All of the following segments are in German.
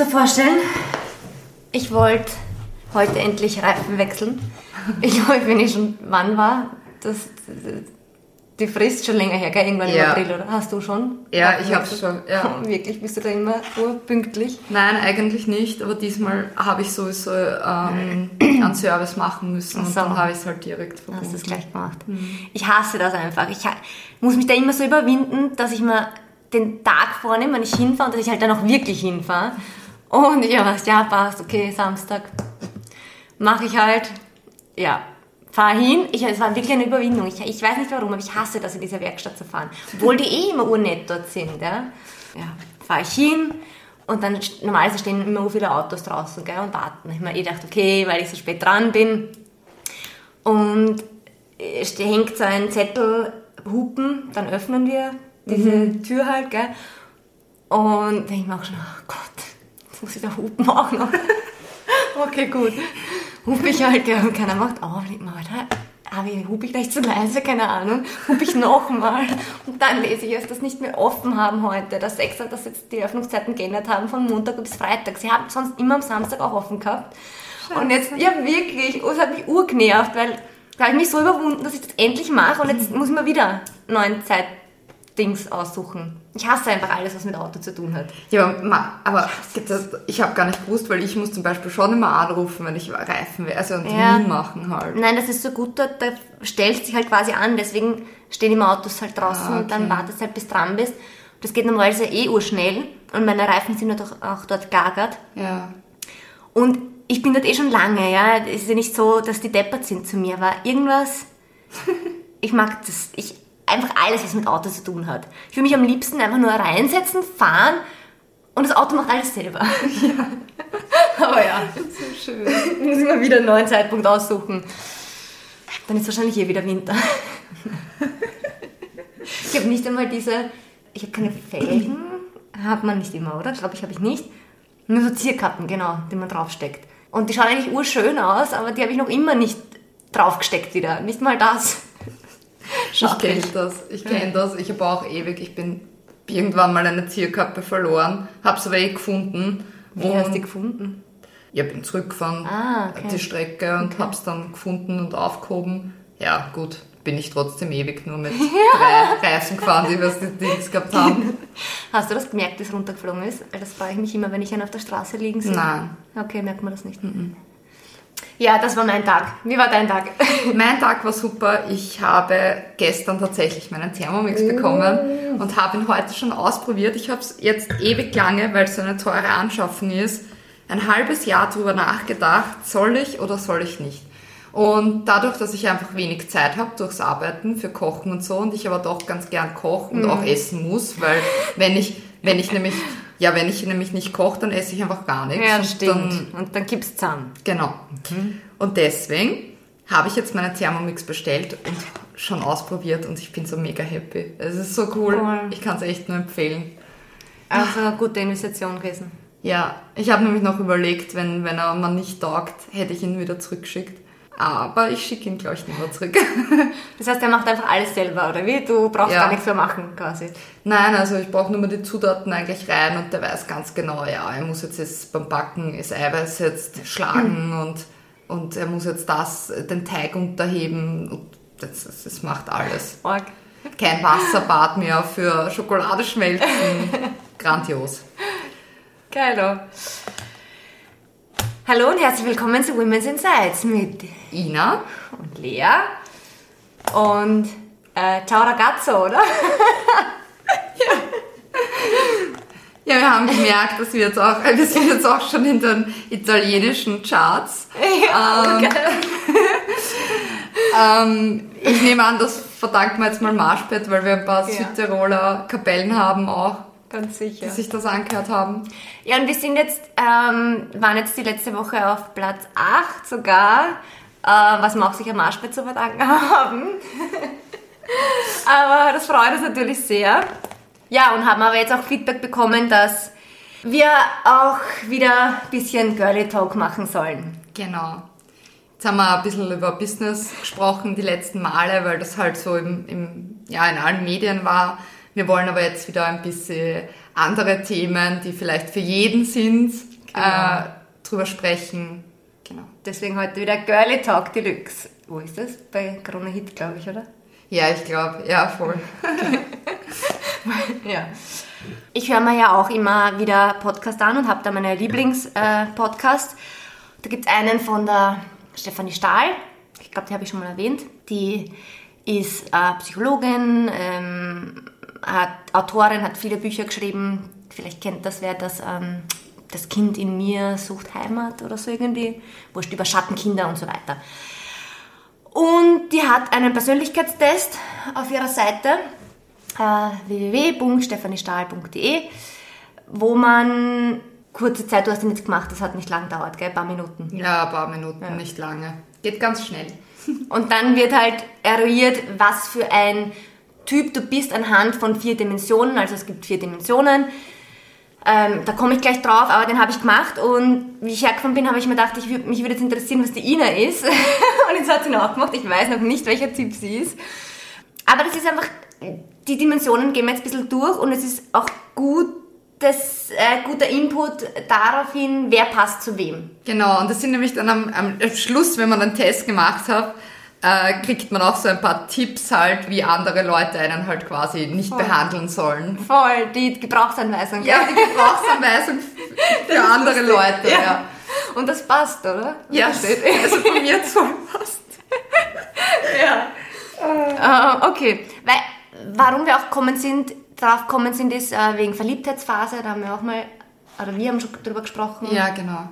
dir vorstellen, ich wollte heute endlich Reifen wechseln. Ich weiß, wenn ich schon wann war, das, die Frist schon länger her, gell? Irgendwann Ja. im April, oder? Hast du schon? Ja, Reifen ich hab's schon, ja. Wirklich, bist du da immer urpünktlich? Nein, eigentlich nicht, aber diesmal habe ich sowieso ähm, einen Service machen müssen und so. dann habe ich es halt direkt Hast verbunden. du es gleich gemacht. Mhm. Ich hasse das einfach. Ich muss mich da immer so überwinden, dass ich mir den Tag vornehme, wenn ich hinfahre und dass ich halt dann auch wirklich hinfahre. Und ja, was, ja, passt, okay, Samstag. Mache ich halt, ja, fahre hin. Ich, es war wirklich eine Überwindung. Ich, ich weiß nicht warum, aber ich hasse das, in diese Werkstatt zu fahren. Obwohl die eh immer urnett dort sind. Ja, ja fahre ich hin und dann normalerweise stehen immer so viele Autos draußen gell, und warten. Ich mir eh gedacht, okay, weil ich so spät dran bin, und es ste- hängt so ein Zettel, Hupen, dann öffnen wir diese Tür halt, gell? Und denke ich mir auch schon, oh Gott, jetzt muss ich da hupen auch noch. okay, gut. Hupe ich halt, gell? Und keiner macht auf. Ich mir, Alter, aber hupe ich gleich zu leise, keine Ahnung. Hupe ich nochmal. Und dann lese ich, dass das nicht mehr offen haben heute. Dass extra, dass jetzt die Öffnungszeiten geändert haben von Montag bis Freitag. Sie haben sonst immer am Samstag auch offen gehabt. Und jetzt, ja wirklich, oh, es hat mich urgenervt, weil da habe ich mich so überwunden, dass ich das endlich mache und jetzt muss ich mir wieder neuen Zeitdings aussuchen. Ich hasse einfach alles, was mit Auto zu tun hat. Ja, aber das, ich habe gar nicht gewusst, weil ich muss zum Beispiel schon immer anrufen, wenn ich Reifen will, also einen Ja. Termin machen halt. Nein, das ist so gut dort, da stellst sich halt quasi an, deswegen stehen immer Autos halt draußen Ah, und dann okay. wartest halt bis dran bist. Das geht normalerweise eh urschnell und meine Reifen sind halt auch, auch dort gagert. Ja. Und ich bin dort eh schon lange, ja. Es ist ja nicht so, dass die deppert sind zu mir, aber irgendwas, ich mag das, ich, einfach alles, was mit Auto zu tun hat. Ich will mich am liebsten einfach nur reinsetzen, fahren und das Auto macht alles selber. Aber ja, So schön. ich muss immer wieder einen neuen Zeitpunkt aussuchen. Dann ist wahrscheinlich eh wieder Winter. Ich habe nicht einmal diese, ich habe keine Felgen, hat man nicht immer, oder? Glaube ich, habe ich nicht. Nur so Zierkappen, genau, die man draufsteckt. Und die schauen eigentlich urschön aus, aber die habe ich noch immer nicht draufgesteckt wieder. Nicht mal das. Ich kenne das, ich kenne das. Ich habe auch ewig, ich bin irgendwann mal eine Zierkappe verloren, habe sie aber eh gefunden. Wie hast du die gefunden? Ja, bin zurückgefahren, Ah, okay. die Strecke und Okay. hab's dann gefunden und aufgehoben. Ja, gut, bin ich trotzdem ewig nur mit drei Reifen gefahren, die was die Dings gehabt haben. Hast du das gemerkt, dass es runtergeflogen ist? Das frage ich mich immer, wenn ich einen auf der Straße liegen sehe. Nein. Okay, merkt man das nicht. Ja, das war mein Tag. Wie war dein Tag? Mein Tag war super. Ich habe gestern tatsächlich meinen Thermomix bekommen und habe ihn heute schon ausprobiert. Ich habe es jetzt ewig lange, weil es so eine teure Anschaffung ist, ein halbes Jahr drüber nachgedacht, soll ich oder soll ich nicht. Und dadurch, dass ich einfach wenig Zeit habe durchs Arbeiten für Kochen und so und ich aber doch ganz gern koche und auch essen muss, weil wenn ich, wenn ich nämlich, ja, wenn ich nämlich nicht koche, dann esse ich einfach gar nichts. Ja, und stimmt. Dann, Und dann gibt's zusammen. Genau. Und deswegen habe ich jetzt meinen Thermomix bestellt und schon ausprobiert und ich bin so mega happy. Es ist so cool. Cool. Ich kann es echt nur empfehlen. Also eine gute Investition gewesen. Ja, ich habe nämlich noch überlegt, wenn, wenn er mal nicht taugt, hätte ich ihn wieder zurückgeschickt. Aber ich schicke ihn, glaube ich, nicht mehr zurück. Das heißt, er macht einfach alles selber, oder wie? Du brauchst Ja. gar nichts mehr machen, quasi. Nein, also ich brauche nur mal die Zutaten eigentlich rein und der weiß ganz genau, ja, er muss jetzt, jetzt beim Backen das Eiweiß jetzt schlagen und, und er muss jetzt das, den Teig unterheben und das, das, das macht alles. Org. Kein Wasserbad mehr für Schokolade schmelzen. Grandios. Geilo. Hallo und herzlich willkommen zu Women's Insights mit Ina, und Lea und äh, ciao ragazzo, oder? ja, wir haben gemerkt, dass wir jetzt auch, wir sind jetzt auch schon in den italienischen Charts. Ja, Ähm, geil. Ähm, ich nehme an, das verdankt man jetzt mal Marschbett, weil wir ein paar Ja. Südtiroler Kapellen haben auch, Ganz sicher. die sich das angehört haben. Ja, und wir sind jetzt, ähm, waren jetzt die letzte Woche auf Platz 8 sogar, äh, was wir auch sicher Marschbett zu verdanken haben. aber das freut uns natürlich sehr. Ja, und haben aber jetzt auch Feedback bekommen, dass wir auch wieder ein bisschen Girly Talk machen sollen. Genau. Jetzt haben wir ein bisschen über Business gesprochen die letzten Male, weil das halt so im, im, ja, in allen Medien war. Wir wollen aber jetzt wieder ein bisschen andere Themen, die vielleicht für jeden sind, Genau. äh, drüber sprechen. Deswegen heute wieder Girly Talk Deluxe. Wo ist das? Bei Corona Hit, glaube ich, oder? Ja, ich glaube, ja, voll. Ja. Ich höre mir ja auch immer wieder Podcast an und habe da meine Lieblings-Podcast. da gibt es einen von der Stefanie Stahl. Ich glaube, die habe ich schon mal erwähnt. Die ist äh, Psychologin, ähm, hat Autorin, hat viele Bücher geschrieben. Vielleicht kennt das wer, das ähm, das Kind in mir sucht Heimat oder so irgendwie. Wurscht über Schattenkinder und so weiter. Und die hat einen Persönlichkeitstest auf ihrer Seite äh, www.stephaniestahl.de, wo man kurze Zeit, du hast ihn jetzt gemacht, das hat nicht lang gedauert, gell? Ein paar Minuten. Ja, ein paar Minuten, nicht lange. Geht ganz schnell. Und dann wird halt eruiert, was für ein Typ du bist anhand von vier Dimensionen. Also es gibt vier Dimensionen. Ähm, da komme ich gleich drauf, aber den habe ich gemacht und wie ich hergekommen bin, habe ich mir gedacht, ich würd, mich würde jetzt interessieren, was die Ina ist. und jetzt hat sie ihn auch gemacht. Ich weiß noch nicht, welcher Typ sie ist. Aber das ist einfach, die Dimensionen gehen wir jetzt ein bisschen durch und es ist auch gutes, äh, guter Input darauf hin, wer passt zu wem. Genau, und das sind nämlich dann am, am Schluss, wenn man einen Test gemacht hat, äh, kriegt man auch so ein paar Tipps halt, wie andere Leute einen halt quasi nicht Voll. behandeln sollen. Voll, die Gebrauchsanweisung. Ja, die Gebrauchsanweisung für andere Leute, ja. Ja. Und das passt, oder? Ja, Versteht? also von mir zu passt. Äh, okay, weil warum wir auch kommen sind, drauf kommen sind, ist äh, wegen Verliebtheitsphase, da haben wir auch mal, oder wir haben schon drüber gesprochen, Ja, genau.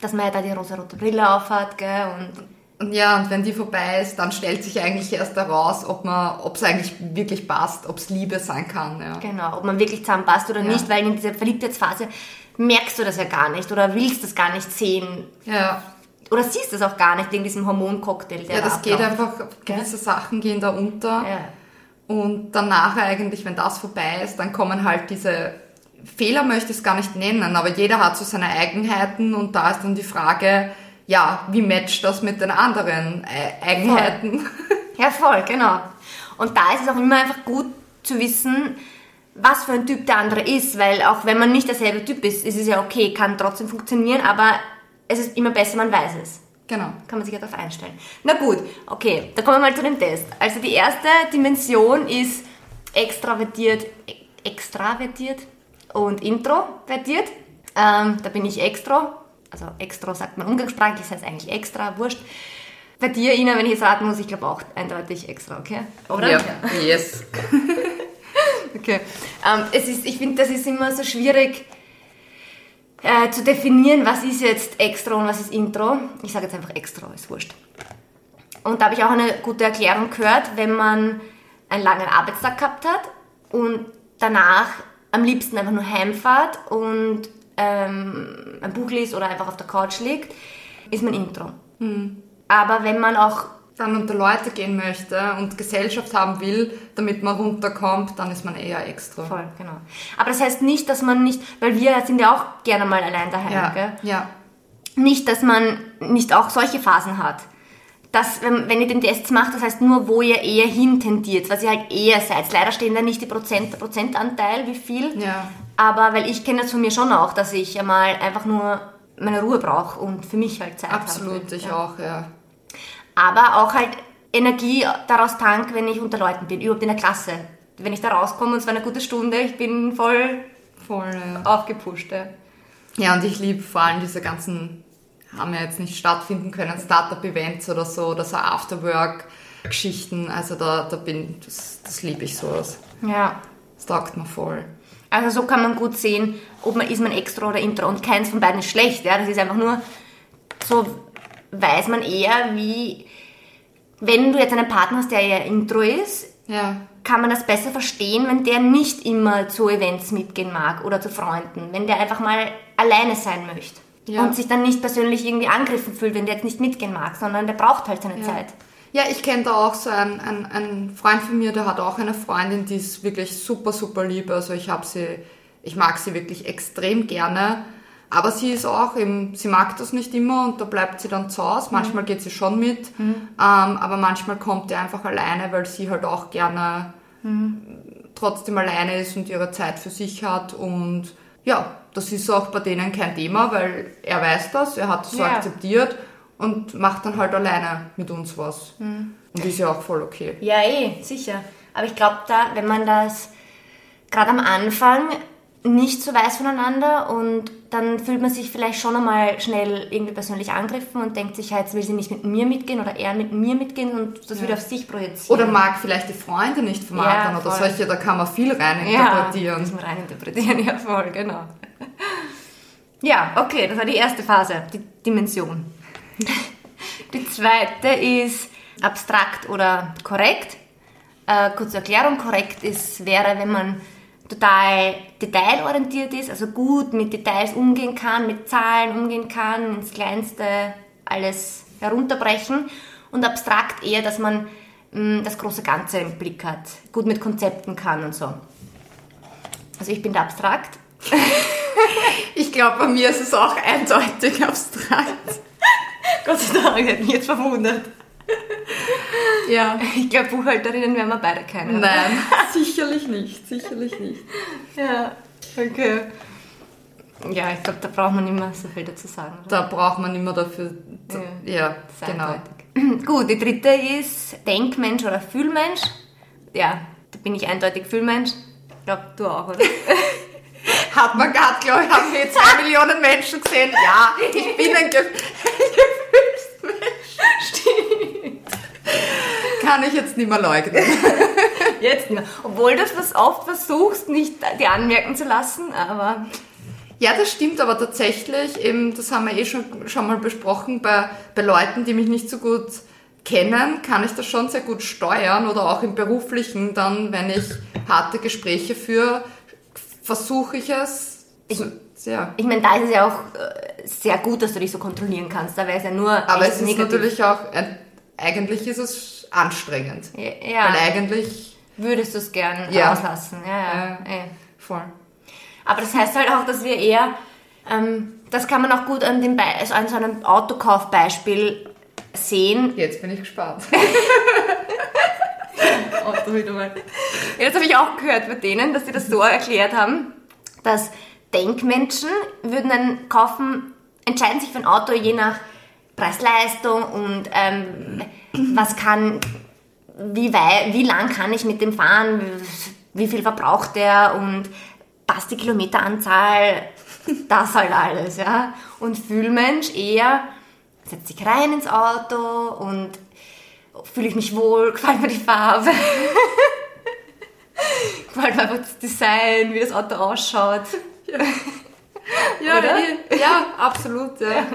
dass man ja da die rosa-rote Brille aufhat, gell, Und ja, und wenn die vorbei ist, dann stellt sich eigentlich erst heraus, ob man, ob es eigentlich wirklich passt, ob es Liebe sein kann, ja. genau, ob man wirklich zusammenpasst oder Ja. nicht, weil in dieser Verliebtheitsphase merkst du das ja gar nicht oder willst das gar nicht sehen Ja, oder siehst das auch gar nicht wegen diesem Hormoncocktail, der ja da das geht abläuft. einfach, gewisse Sachen gehen da unter. Ja. Und danach eigentlich, wenn das vorbei ist, dann kommen halt diese Fehler, möchte ich es gar nicht nennen, aber jeder hat so seine Eigenheiten und da ist dann die Frage, ja, wie matcht das mit den anderen Ei- Eigenheiten? Ja, voll, genau. Und da ist es auch immer einfach gut zu wissen, was für ein Typ der andere ist, weil auch wenn man nicht derselbe Typ ist, ist es ja okay, kann trotzdem funktionieren, aber es ist immer besser, man weiß es. Genau. Kann man sich ja darauf einstellen. Na gut, okay, dann kommen wir mal zu dem Test. Also die erste Dimension ist extravertiert, extravertiert und introvertiert. Ähm, da bin ich extro, also extro sagt man umgangssprachlich, das heißt eigentlich extra, wurscht. Bei dir, Ina, wenn ich jetzt raten muss, ich glaube auch eindeutig extra, okay? Oder? Ja, yes. Okay. Ähm, es ist, ich finde, das ist immer so schwierig äh, zu definieren, was ist jetzt Extra und was ist Intro. Ich sage jetzt einfach Extra, ist wurscht. Und da habe ich auch eine gute Erklärung gehört, wenn man einen langen Arbeitstag gehabt hat und danach am liebsten einfach nur heimfahrt und ähm, ein Buch liest oder einfach auf der Couch liegt, ist man Intro. Aber wenn man auch Dann unter Leute gehen möchte und Gesellschaft haben will, damit man runterkommt, dann ist man eher extra. Voll, genau. Aber das heißt nicht, dass man nicht, weil wir sind ja auch gerne mal allein daheim, Ja, gell? ja. Nicht, dass man nicht auch solche Phasen hat. Das, wenn, wenn ihr den Test macht, das heißt nur, wo ihr eher hin tendiert, was ihr halt eher seid. Leider stehen da nicht die Prozent, der Prozentanteil, wie viel. Ja. Aber weil ich kenne das von mir schon auch, dass ich einmal einfach nur meine Ruhe brauche und für mich halt Zeit habe. Absolut, ich Ja. auch, ja. Aber auch halt Energie daraus tank, wenn ich unter Leuten bin, überhaupt in der Klasse. Wenn ich da rauskomme und es war eine gute Stunde, ich bin voll Voll, ja. aufgepusht. Ja. Ja, und ich liebe vor allem diese ganzen, haben ja jetzt nicht stattfinden können, Startup-Events oder so, oder so Afterwork-Geschichten. Also da, da bin, das, das liebe ich sowas. ja. Das taugt mir voll. Also so kann man gut sehen, ob man ist man extra oder intro und keins von beiden ist schlecht. Ja? Das ist einfach nur, so weiß man eher, wie, wenn du jetzt einen Partner hast, der eher intro ist, Ja, kann man das besser verstehen, wenn der nicht immer zu Events mitgehen mag oder zu Freunden, wenn der einfach mal alleine sein möchte. Ja. Und sich dann nicht persönlich irgendwie angegriffen fühlt, wenn der jetzt nicht mitgehen mag, sondern der braucht halt seine Zeit. Ja, ich kenne da auch so einen, einen, einen Freund von mir, der hat auch eine Freundin, die ist wirklich super, super lieb. Also ich habe sie, ich mag sie wirklich extrem gerne. Aber sie ist auch eben, sie mag das nicht immer und da bleibt sie dann zu Hause. Manchmal geht sie schon mit, ähm, aber manchmal kommt er einfach alleine, weil sie halt auch gerne trotzdem alleine ist und ihre Zeit für sich hat und ja, das ist auch bei denen kein Thema, weil er weiß das, er hat es so Ja. akzeptiert und macht dann halt alleine mit uns was. Und ist ja auch voll okay. Ja, eh, sicher. Aber ich glaube, da, wenn man das gerade am Anfang nicht so weiß voneinander und dann fühlt man sich vielleicht schon einmal schnell irgendwie persönlich angegriffen und denkt sich, ja, jetzt will sie nicht mit mir mitgehen oder er mit mir mitgehen und das wieder auf sich projizieren. Oder mag vielleicht die Freunde nicht vom Ja, anderen oder solche, da kann man viel rein ja, muss man reininterpretieren, ja voll, genau. Ja, okay, das war die erste Phase, die Dimension. Die zweite ist abstrakt oder korrekt. Äh, kurze Erklärung, korrekt ist, wäre, wenn man total detailorientiert ist, also gut mit Details umgehen kann, mit Zahlen umgehen kann, ins Kleinste alles herunterbrechen. Und abstrakt eher, dass man mh, das große Ganze im Blick hat, gut mit Konzepten kann und so. Also ich bin da abstrakt. Ich glaube, bei mir ist es auch eindeutig abstrakt. Gott sei Dank, hätte mich jetzt verwundert. Ja. Ich glaube, Buchhalterinnen werden wir beide keine. Nein, sicherlich nicht, sicherlich nicht. Ja, okay. Ja, ich glaube, da braucht man mehr so viel dazu sagen. Oder? Da braucht man immer dafür. Ja. Ja, ist genau. eindeutig. Gut, die dritte ist Denkmensch oder Fühlmensch. Ja, da bin ich eindeutig Fühlmensch. Ich glaube, du auch, oder? Hat man gerade, glaube ich, haben wir zwei Millionen Menschen gesehen. Ja, ich bin ein, Ge ein Gefühlsmensch. Kann ich jetzt nicht mehr leugnen. Jetzt nicht mehr. Obwohl du das oft versuchst, nicht dir anmerken zu lassen, aber Ja, das stimmt, aber tatsächlich, eben, das haben wir eh schon, schon mal besprochen, bei, bei Leuten, die mich nicht so gut kennen, kann ich das schon sehr gut steuern oder auch im beruflichen dann, wenn ich harte Gespräche führe, versuche ich es. zu- ja. ich meine, da ist es ja auch äh, sehr gut, dass du dich so kontrollieren kannst. Da wäre es ja nur Aber es ist negativ. natürlich auch, eigentlich ist es anstrengend. Ja, Weil eigentlich, würdest du es gern Ja. auslassen. Ja, ja. Ja. voll. Aber das heißt halt auch, dass wir eher, ähm, das kann man auch gut an, dem Be also an so einem Autokaufbeispiel sehen. Jetzt bin ich gespannt. Ja, das habe ich auch gehört bei denen, dass sie das so erklärt haben, dass Denkmenschen würden dann kaufen, entscheiden sich für ein Auto je nach Preis-Leistung und ähm, was kann, wie, wei wie lang kann ich mit dem fahren, wie viel verbraucht der und passt die Kilometeranzahl, das halt alles, ja. Und Fühlmensch eher setzt sich rein ins Auto und fühle ich mich wohl, gefällt mir die Farbe. gefällt mir einfach das Design, wie das Auto ausschaut. Ja, Oder? eh, ja, absolut, ja.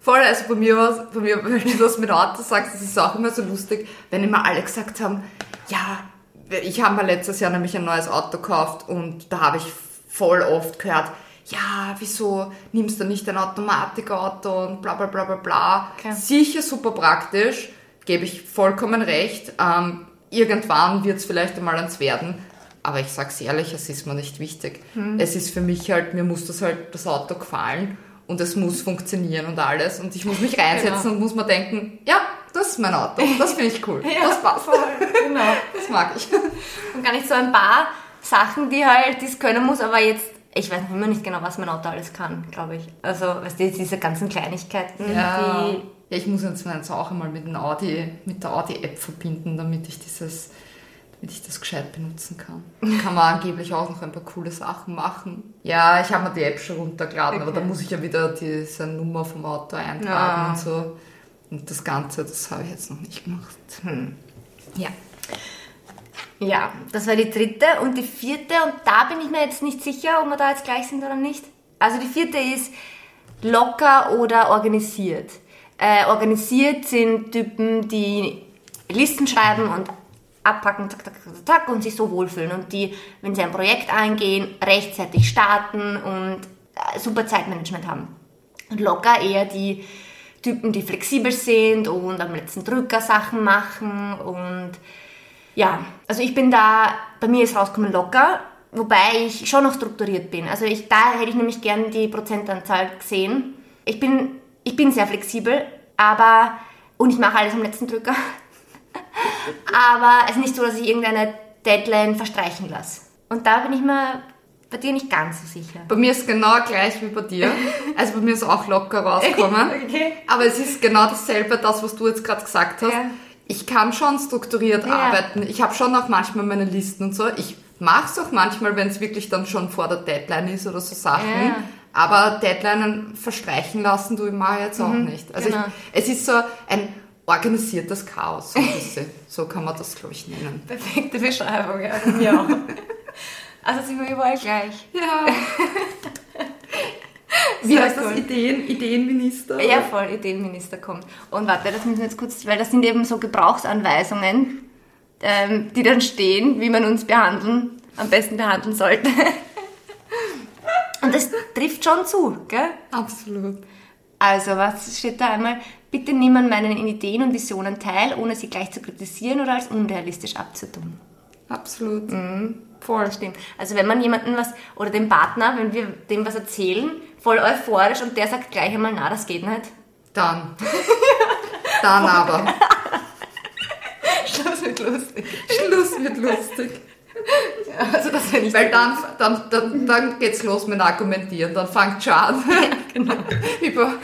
Voll, also bei mir war bei mir, wenn du das mit Auto sagst, das ist auch immer so lustig, wenn immer alle gesagt haben, ja, ich habe mir letztes Jahr nämlich ein neues Auto gekauft und da habe ich voll oft gehört, ja, wieso nimmst du nicht ein Automatikauto und bla bla bla bla bla. Okay. Sicher super praktisch, gebe ich vollkommen recht. Ähm, irgendwann wird es vielleicht einmal ans Werden. Aber ich sag's ehrlich, es ist mir nicht wichtig. Es ist für mich halt, mir muss das halt das Auto gefallen und es muss funktionieren und alles. Und ich muss mich reinsetzen Genau. und muss mir denken, ja, das ist mein Auto. Das finde ich cool. das passt. Genau. Das mag ich. Und gar nicht so ein paar Sachen, die halt, die es können muss, aber jetzt, ich weiß immer nicht genau, was mein Auto alles kann, glaube ich. Also, weißt du, diese ganzen Kleinigkeiten, Ja. die ja, ich muss jetzt meins auch einmal mit, dem Audi, mit der Audi-App verbinden, damit ich dieses, damit ich das gescheit benutzen kann. Kann man angeblich auch noch ein paar coole Sachen machen. Ja, ich habe mir die App schon runtergeladen, aber Okay. da muss ich ja wieder diese Nummer vom Auto eintragen Ja. und so. Und das Ganze, das habe ich jetzt noch nicht gemacht. Ja. Ja, das war die dritte. Und die vierte, und da bin ich mir jetzt nicht sicher, ob wir da jetzt gleich sind oder nicht. Also die vierte ist locker oder organisiert. Äh, organisiert sind Typen, die Listen schreiben und abpacken, zack, zack, zack, zack, und sich so wohlfühlen. Und die, wenn sie ein Projekt eingehen, rechtzeitig starten und äh, super Zeitmanagement haben. Und locker eher die Typen, die flexibel sind und am letzten Drücker Sachen machen und ja, also ich bin da, bei mir ist rauskommen locker, wobei ich schon noch strukturiert bin. Also ich, da hätte ich nämlich gern die Prozentanzahl gesehen. Ich bin, ich bin sehr flexibel, aber, und ich mache alles am letzten Drücker. aber es ist nicht so, dass ich irgendeine Deadline verstreichen lasse. Und da bin ich mir Bei dir nicht ganz so sicher. Bei mir ist genau gleich wie bei dir. Also bei mir ist auch locker rausgekommen. Okay. Aber es ist genau dasselbe, das, was du jetzt gerade gesagt hast. Ja. Ich kann schon strukturiert Ja. arbeiten. Ich habe schon auch manchmal meine Listen und so. Ich mache es auch manchmal, wenn es wirklich dann schon vor der Deadline ist oder so Sachen. Ja. Aber Deadlinen verstreichen lassen du immer jetzt auch nicht. Also genau. ich, es ist so ein organisiertes Chaos. So, ein bisschen. so kann man das, glaube ich, nennen. Perfekte Beschreibung, ja. auch. Also sind wir überall gleich. Ja. Wie heißt das? cool. Ideen, Ideenminister? Ja, voll, Ideenminister kommt. Und warte, das müssen wir jetzt kurz, weil das sind eben so Gebrauchsanweisungen, ähm, die dann stehen, wie man uns behandeln, am besten behandeln sollte. Und das trifft schon zu, gell? Absolut. Also, was steht da einmal? Bitte nimm an meinen Ideen und Visionen teil, ohne sie gleich zu kritisieren oder als unrealistisch abzutun. Absolut. Voll. Das stimmt. Also wenn man jemanden was, oder dem Partner, wenn wir dem was erzählen, voll euphorisch und der sagt gleich einmal, na, das geht nicht. Dann. Dann aber. Das wird lustig. Schluss wird lustig. Also das wäre nicht Weil dann, dann, dann, dann geht's los mit Argumentieren. Dann fängt schon an. genau. Über.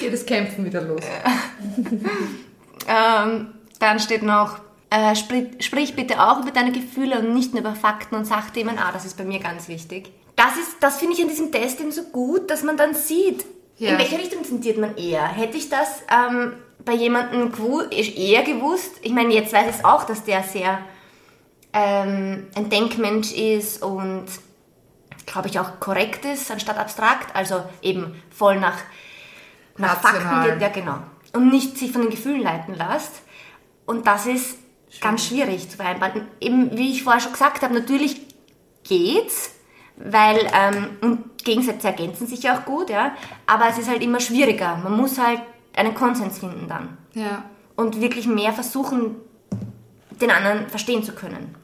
Geht das Kämpfen wieder los. Ähm, dann steht noch, äh, sprich, sprich bitte auch über deine Gefühle und nicht nur über Fakten und Sachthemen. Ah, das ist bei mir ganz wichtig. Das, ist, das finde ich an diesem Test eben so gut, dass man dann sieht, Ja. in welche Richtung tendiert man eher. Hätte ich das ähm, bei jemandem eher gewusst, ich meine, jetzt weiß ich es auch, dass der sehr ähm, ein Denkmensch ist und glaube ich auch korrekt ist, anstatt abstrakt, also eben voll nach, nach. Fakten geht, ja genau. Und nicht sich von den Gefühlen leiten lässt. Und das ist ganz schwierig zu vereinbaren. Eben, wie ich vorher schon gesagt habe, natürlich geht's, weil ähm, und Gegensätze ergänzen sich auch gut, ja. Aber es ist halt immer schwieriger. Man muss halt einen Konsens finden dann Ja. und wirklich mehr versuchen, den anderen verstehen zu können.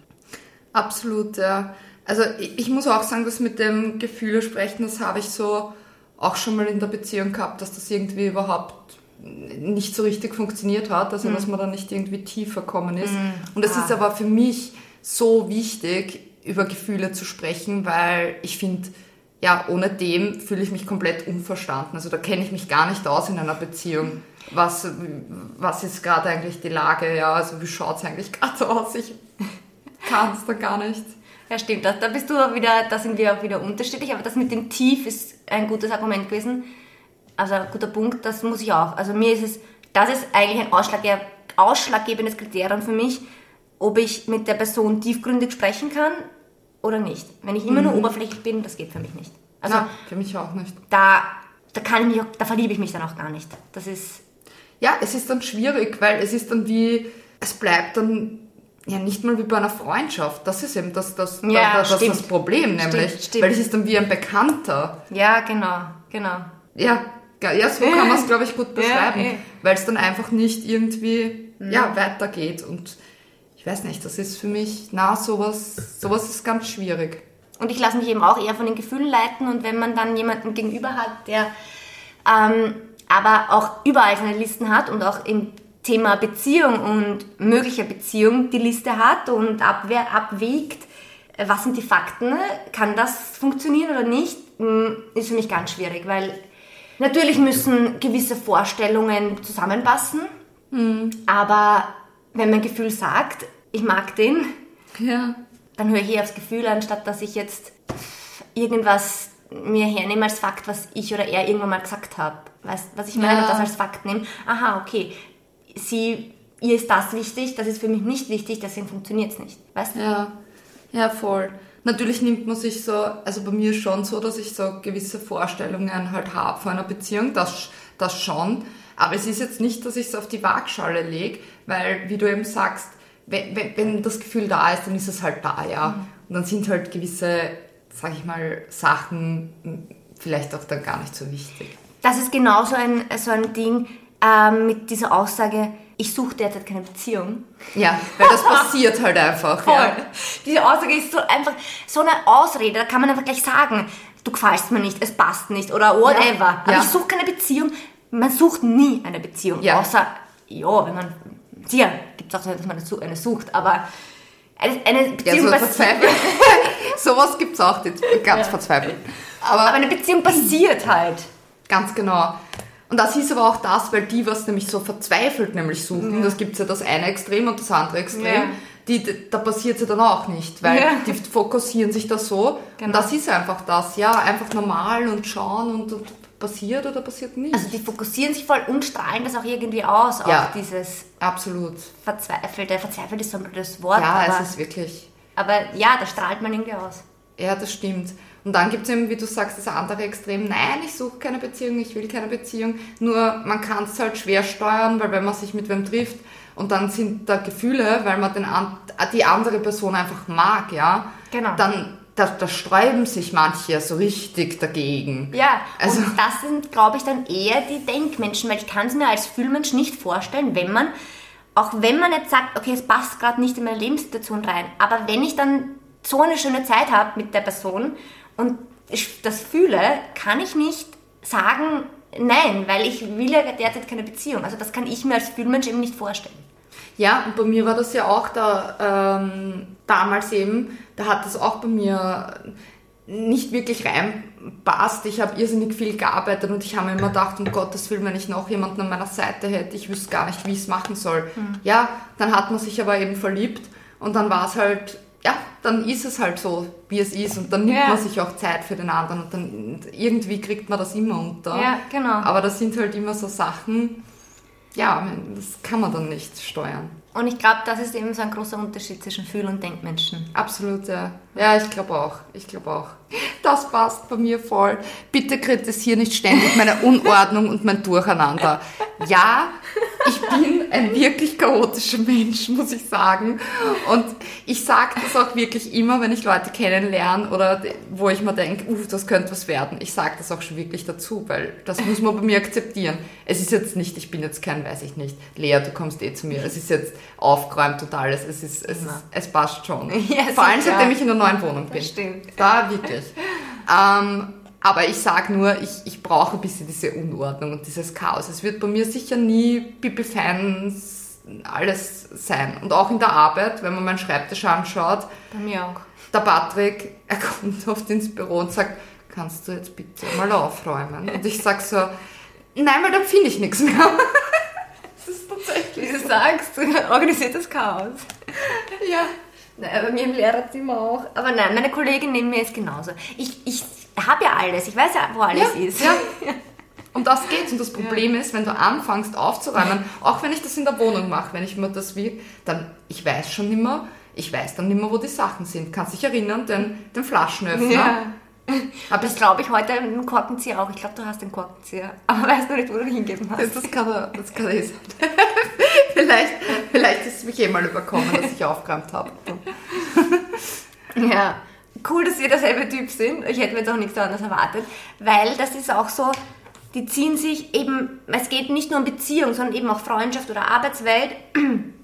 Absolut, ja. Also ich, muss auch sagen, dass mit dem Gefühle sprechen, das habe ich so auch schon mal in der Beziehung gehabt, dass das irgendwie überhaupt nicht so richtig funktioniert hat, also dass man da nicht irgendwie tiefer kommen ist. Und es Ah. ist aber für mich so wichtig, über Gefühle zu sprechen, weil ich finde, ja, ohne dem fühle ich mich komplett unverstanden. Also da kenne ich mich gar nicht aus in einer Beziehung. Was, was ist gerade eigentlich die Lage? Ja, also wie schaut es eigentlich gerade aus? Ich kann es da gar nicht. Ja, stimmt. Da, da bist du auch wieder, da sind wir auch wieder unterschiedlich, aber das mit dem Tief ist ein gutes Argument gewesen. Also ein guter Punkt, das muss ich auch. Also mir ist es, das ist eigentlich ein ausschlagge- ausschlaggebendes Kriterium für mich, ob ich mit der Person tiefgründig sprechen kann oder nicht. Wenn ich immer nur oberflächlich bin, das geht für mich nicht. Also Na, für mich auch nicht. da, da kann ich mich auch, da verliebe ich mich dann auch gar nicht. Das ist, Ja, es ist dann schwierig, weil es ist dann wie, es bleibt dann ja nicht mal wie bei einer Freundschaft. Das ist eben das, das, Ja, das, das, das Problem, nämlich. Stimmt, stimmt. Weil es ist dann wie ein Bekannter. ja, genau, genau. Ja, ja so kann man es, glaube ich, gut Ja, beschreiben. eh. weil es dann einfach nicht irgendwie ja, weitergeht. Und ich weiß nicht, das ist für mich, na, sowas, sowas ist ganz schwierig. Und ich lasse mich eben auch eher von den Gefühlen leiten und wenn man dann jemanden gegenüber hat, der ähm, aber auch überall seine Listen hat und auch im Thema Beziehung und möglicher Beziehung die Liste hat und abwehr, abwägt, äh, was sind die Fakten, kann das funktionieren oder nicht, mh, ist für mich ganz schwierig, weil natürlich müssen gewisse Vorstellungen zusammenpassen, aber wenn mein Gefühl sagt, ich mag den, Ja. dann höre ich eher aufs Gefühl, anstatt dass ich jetzt irgendwas mir hernehme als Fakt, was ich oder er irgendwann mal gesagt habe. Weißt was ich meine? Ja. Und das als Fakt nehme. Aha, okay. Sie, ihr ist das wichtig, das ist für mich nicht wichtig, deswegen funktioniert es nicht. Weißt du? Ja, ja, voll. Natürlich nimmt man sich so, also bei mir schon so, dass ich so gewisse Vorstellungen halt habe von einer Beziehung, das, das schon. Aber es ist jetzt nicht, dass ich es auf die Waagschale lege, weil, wie du eben sagst, wenn, wenn, wenn das Gefühl da ist, dann ist es halt da, ja. Und dann sind halt gewisse, sag ich mal, Sachen vielleicht auch dann gar nicht so wichtig. Das ist genauso ein, so ein Ding ähm, mit dieser Aussage, ich suche derzeit keine Beziehung. Ja, weil das passiert halt einfach. Ja. Diese Aussage ist so einfach so eine Ausrede, da kann man einfach gleich sagen, du gefällst mir nicht, es passt nicht oder whatever. Ja, Aber ja. ich suche keine Beziehung. Man sucht nie eine Beziehung. Ja. Außer, ja, wenn man, ja, gibt es auch so, dass man eine su- eine sucht, aber Eine, eine Ja, Beziehung so passiert. verzweifelt. Sowas gibt's auch, die ganz verzweifelt. Aber, Aber eine Beziehung passiert halt. ganz genau. Und das ist aber auch das, weil die was nämlich so verzweifelt nämlich suchen. Das gibt's ja das eine Extrem und das andere Extrem. Ja. Die, die- da passiert ja dann auch nicht, weil Ja. die fokussieren sich da so. Genau. Und das ist einfach das, ja, einfach normal und schauen und, und passiert oder passiert nicht. Also die fokussieren sich voll und strahlen das auch irgendwie aus, Ja. auch dieses Absolut. verzweifelte, verzweifelt ist so ein blödes Wort, Ja, aber, es ist wirklich. aber ja, da strahlt man irgendwie aus. Ja, das stimmt. Und dann gibt es eben, wie du sagst, das andere Extrem. Nein, ich suche keine Beziehung, ich will keine Beziehung. Nur man kann es halt schwer steuern, weil wenn man sich mit wem trifft und dann sind da Gefühle, weil man den, die andere Person einfach mag, ja, Genau. dann da, da sträuben sich manche so richtig dagegen. Ja, Also- und das sind, glaube ich, dann eher die Denkmenschen, weil ich kann es mir als Fühlmensch nicht vorstellen, wenn man, auch wenn man jetzt sagt, okay, es passt gerade nicht in meine Lebenssituation rein, aber wenn ich dann so eine schöne Zeit habe mit der Person und ich das fühle, kann ich nicht sagen, nein, weil ich will ja derzeit keine Beziehung. Also das kann ich mir als Fühlmensch eben nicht vorstellen. Ja, und bei mir war das ja auch da ähm, damals eben, da hat das auch bei mir nicht wirklich reinpasst. Ich habe irrsinnig viel gearbeitet und ich habe mir immer gedacht, um Gottes Willen, wenn ich noch jemanden an meiner Seite hätte, ich wüsste gar nicht, wie ich es machen soll. Ja, dann hat man sich aber eben verliebt und dann war es halt, ja, dann ist es halt so, wie es ist und dann nimmt Ja. man sich auch Zeit für den anderen und dann irgendwie kriegt man das immer unter. Ja, genau. Aber das sind halt immer so Sachen, ja, das kann man dann nicht steuern. Und ich glaube, das ist eben so ein großer Unterschied zwischen Fühl- und Denkmenschen. Absolut, ja. Ja, ich glaube auch. Ich glaube auch. Das passt bei mir voll. Bitte kritisiere nicht ständig meine Unordnung und mein Durcheinander. Ja, ich bin ein wirklich chaotischer Mensch, muss ich sagen. Und ich sage das auch wirklich immer, wenn ich Leute kennenlerne oder wo ich mir denke, uh, das könnte was werden. Ich sage das auch schon wirklich dazu, weil das muss man bei mir akzeptieren. Es ist jetzt nicht, ich bin jetzt kein, weiß ich nicht, Lea, du kommst eh zu mir. Es ist jetzt aufgeräumt und alles. Es ist, es, ist, es passt schon. Vor allem, seitdem ich in der neuen Wohnung bin. Das stimmt. Da wirklich. ähm, aber ich sage nur, ich, ich brauche ein bisschen diese Unordnung und dieses Chaos. Es wird bei mir sicher nie Pipi-Fans alles sein. Und auch in der Arbeit, wenn man meinen Schreibtisch anschaut, Bei mir auch. der Patrick, er kommt oft ins Büro und sagt, kannst du jetzt bitte mal aufräumen? Und ich sag so, nein, weil dann finde ich nichts mehr. das ist tatsächlich Wie du sagst, organisiertes Chaos. Ja. Nein, bei mir im Lehrerzimmer auch. Aber nein, meine Kollegin neben mir ist genauso. Ich, ich habe ja alles. Ich weiß ja, wo alles ist. Ja. Um das geht's. Und das Problem ist, wenn du anfängst aufzuräumen, auch wenn ich das in der Wohnung mache, wenn ich mir das wie, dann, ich weiß schon nimmer, ich weiß dann nimmer, wo die Sachen sind. Kannst dich erinnern, den, den Flaschenöffner. Ja. Hab Das glaube ich heute einen Korkenzieher auch. Ich glaube, du hast den Korkenzieher. Aber weißt du nicht, wo du ihn hingeben hast. Das kann er, das kann eh sein. vielleicht, vielleicht ist es mich eh mal überkommen, dass ich aufgeräumt habe. Ja. Cool, dass wir derselbe Typ sind. Ich hätte mir jetzt auch nichts anderes erwartet. Weil das ist auch so, die ziehen sich eben, es geht nicht nur um Beziehung, sondern eben auch Freundschaft oder Arbeitswelt,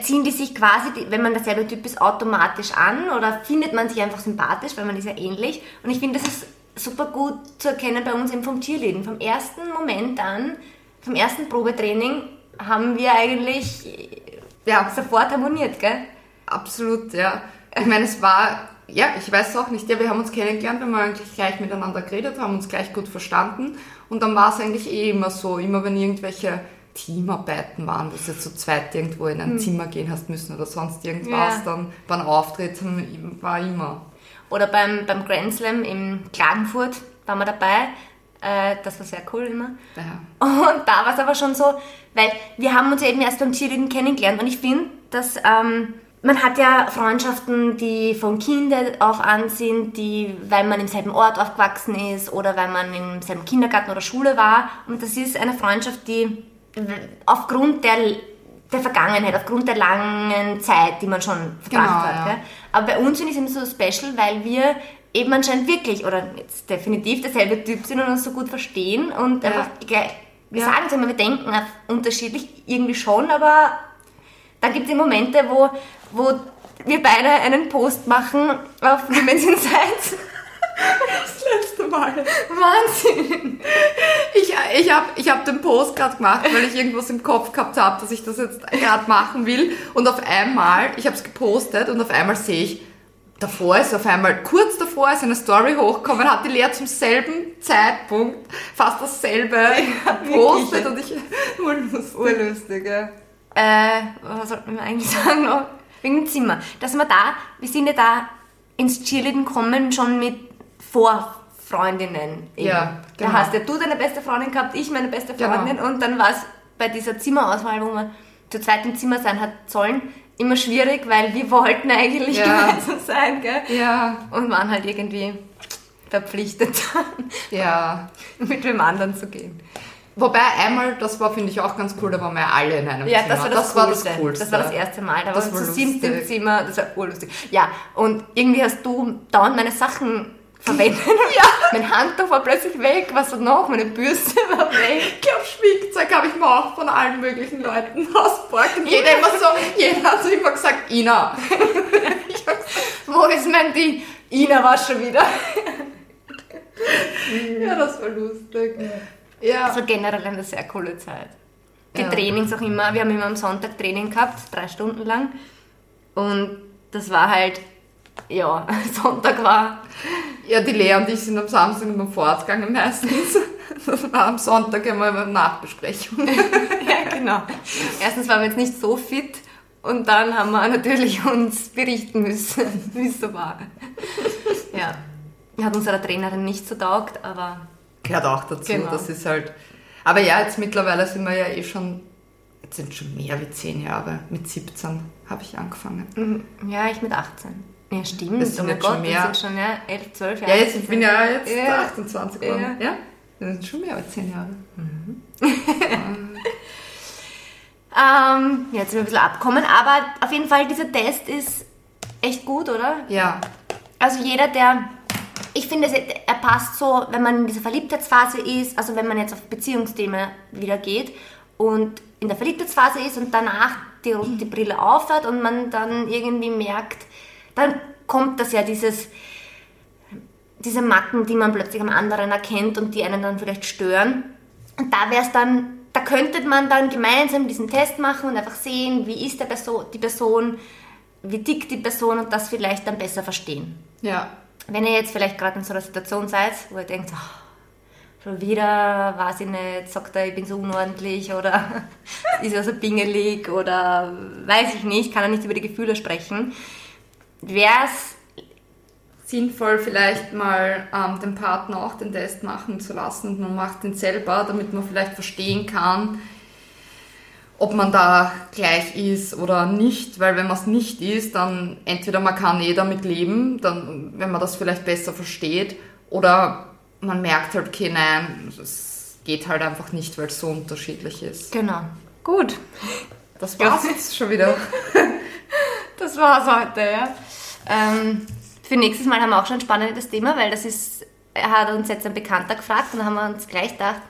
ziehen die sich quasi, wenn man derselbe Typ ist, automatisch an oder findet man sich einfach sympathisch, weil man ist ja ähnlich. Und ich finde, das ist super gut zu erkennen bei uns eben vom Cheerleading. Vom ersten Moment an, vom ersten Probetraining haben wir eigentlich äh, Ja, sofort harmoniert, gell? Absolut, ja. Ich meine, es war, ja, ich weiß es auch nicht. Ja, wir haben uns kennengelernt, wir haben eigentlich gleich miteinander geredet, haben uns gleich gut verstanden. Und dann war es eigentlich eh immer so, immer wenn irgendwelche Teamarbeiten waren, dass du jetzt zu zweit irgendwo in ein Zimmer gehen hast müssen oder sonst irgendwas, Ja. dann beim Auftreten war immer. Oder beim, beim Grand Slam in Klagenfurt waren wir dabei. Äh, das war sehr cool immer. Ja. Und da war es aber schon so, weil wir haben uns eben erst beim Cheerleading kennengelernt und ich finde, dass ähm, man hat ja Freundschaften, die von Kindheit auf an sind, die, weil man im selben Ort aufgewachsen ist oder weil man im selben Kindergarten oder Schule war. Und das ist eine Freundschaft, die aufgrund der, der Vergangenheit, aufgrund der langen Zeit, die man schon verbracht Genau, hat. ja. Aber bei uns finde ich es immer so special, weil wir eben anscheinend wirklich, oder jetzt definitiv derselbe Typ sind und uns so gut verstehen und Ja. einfach gleich, wir Ja. sagen es immer, wir denken unterschiedlich irgendwie schon, aber dann gibt es Momente, wo, wo wir beide einen Post machen auf Women's Insights Das letzte Mal. Wahnsinn. Ich, ich habe ich hab den Post gerade gemacht, weil ich irgendwas im Kopf gehabt habe, dass ich das jetzt gerade machen will. Und auf einmal, ich habe es gepostet und auf einmal sehe ich, davor ist auf einmal, kurz davor ist eine Story hochgekommen, hat die Lea zum selben Zeitpunkt fast dasselbe gepostet und ich, urlustig. Urlustig, ja. Äh, was sollten wir eigentlich sagen noch? Wegen dem Zimmer. Dass wir da, wir sind ja da ins Cheerleading kommen schon mit Vorfreundinnen. eben. Ja, genau. Da hast ja du deine beste Freundin gehabt, ich meine beste Genau. Freundin und dann war es bei dieser Zimmerauswahl, wo man zu zweit im Zimmer sein hat sollen, immer schwierig, weil wir wollten eigentlich Ja. gemeinsam sein, gell? Ja, Und waren halt irgendwie verpflichtet, ja. mit wem anderen zu gehen. Wobei einmal, das war finde ich auch ganz cool, da waren wir ja alle in einem Ja, Zimmer. das war das, war Coolste. das Coolste. Das war das erste Mal. Da Das waren war wir zu siebt im. Zimmer. Das war urlustig. Ja, und irgendwie hast du dauernd meine Sachen verwendet. ja. Mein Handtuch war plötzlich weg. Was war noch? Meine Bürste war weg. Ich glaube, Schminkzeug habe ich mir auch von allen möglichen Leuten. Und jeder immer so, jeder hat so immer gesagt, Ina. ich hab gesagt, Wo ist mein Ding? Ina war schon wieder. ja, das war lustig. Das Ja. war generell eine sehr coole Zeit. Die Ja. Trainings auch immer. Wir haben immer am Sonntag Training gehabt, drei Stunden lang. Und das war halt, ja, Sonntag war ja, die Lea und ich sind am Samstag immer fortgegangen meistens. Das war am Sonntag immer eine Nachbesprechung. ja, genau. Erstens waren wir jetzt nicht so fit und dann haben wir natürlich uns berichten müssen, wie es so war. Ja, hat unserer Trainerin nicht so taugt, aber Gehört auch dazu, Genau. das ist halt... Aber ja, jetzt mittlerweile sind wir ja eh schon... Jetzt sind schon mehr wie zehn Jahre. Mit 17 habe ich angefangen. mm, ja, ich mit 18. Ja, stimmt. Das sind oh mein Gott, mehr. sind schon ja, 11, 12 Jahre. Ja, jetzt, ich bin ja jetzt Ja. 28 geworden. Ja. Das sind schon mehr als zehn Jahre. Ähm, ja, jetzt sind wir ein bisschen abkommen, aber auf jeden Fall, dieser Test ist echt gut, oder? Ja. Also jeder, der, ich finde, er passt so, wenn man in dieser Verliebtheitsphase ist, also wenn man jetzt auf Beziehungsthemen wieder geht und in der Verliebtheitsphase ist und danach die, die Brille aufhört und man dann irgendwie merkt, dann kommt das ja dieses, diese Macken, die man plötzlich am anderen erkennt und die einen dann vielleicht stören. Und da wäre es dann, da könnte man dann gemeinsam diesen Test machen und einfach sehen, wie ist der Person, die Person, wie tickt die Person und das vielleicht dann besser verstehen. Ja. Wenn ihr jetzt vielleicht gerade in so einer Situation seid, wo ihr denkt, "Ah, schon wieder, weiß ich nicht, sagt er, ich bin so unordentlich oder ist er so pingelig oder weiß ich nicht, kann er nicht über die Gefühle sprechen, wäre es Sinnvoll vielleicht mal ähm, dem Partner auch den Test machen zu lassen und man macht den selber, damit man vielleicht verstehen kann, ob man da gleich ist oder nicht, weil wenn man es nicht ist, dann entweder man kann eh damit leben, dann, wenn man das vielleicht besser versteht, oder man merkt halt, okay, nein, es geht halt einfach nicht, weil es so unterschiedlich ist. Genau. Gut. Das war's jetzt schon wieder. Das war's heute, ja. Ähm, für nächstes Mal haben wir auch schon ein spannendes Thema, weil das ist, er hat uns jetzt ein Bekannter gefragt und dann haben wir uns gleich gedacht,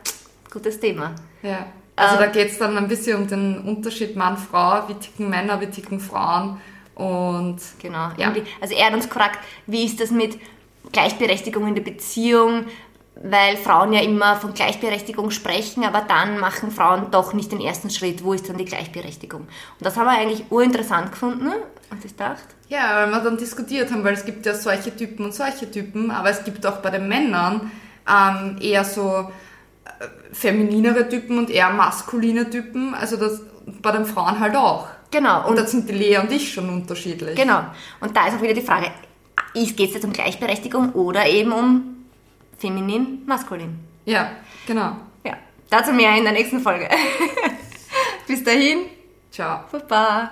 gutes Thema. Ja. Also Ähm. da geht es dann ein bisschen um den Unterschied Mann-Frau, wie ticken Männer, wie ticken Frauen und Genau. Ja. Irgendwie- Also er hat uns gefragt, wie ist das mit Gleichberechtigung in der Beziehung, weil Frauen ja immer von Gleichberechtigung sprechen, aber dann machen Frauen doch nicht den ersten Schritt. Wo ist dann die Gleichberechtigung? Und das haben wir eigentlich urinteressant gefunden. Und ich dachte, Ja, weil wir dann diskutiert haben, weil es gibt ja solche Typen und solche Typen, aber es gibt auch bei den Männern ähm, eher so äh, femininere Typen und eher maskuline Typen, also das bei den Frauen halt auch. genau. Und Und da sind die Lea und ich schon unterschiedlich. Genau. Und da ist auch wieder die Frage, geht es jetzt um Gleichberechtigung oder eben um feminin, maskulin? Ja, genau. Ja, dazu mehr in der nächsten Folge. Bis dahin, Ciao. Baba.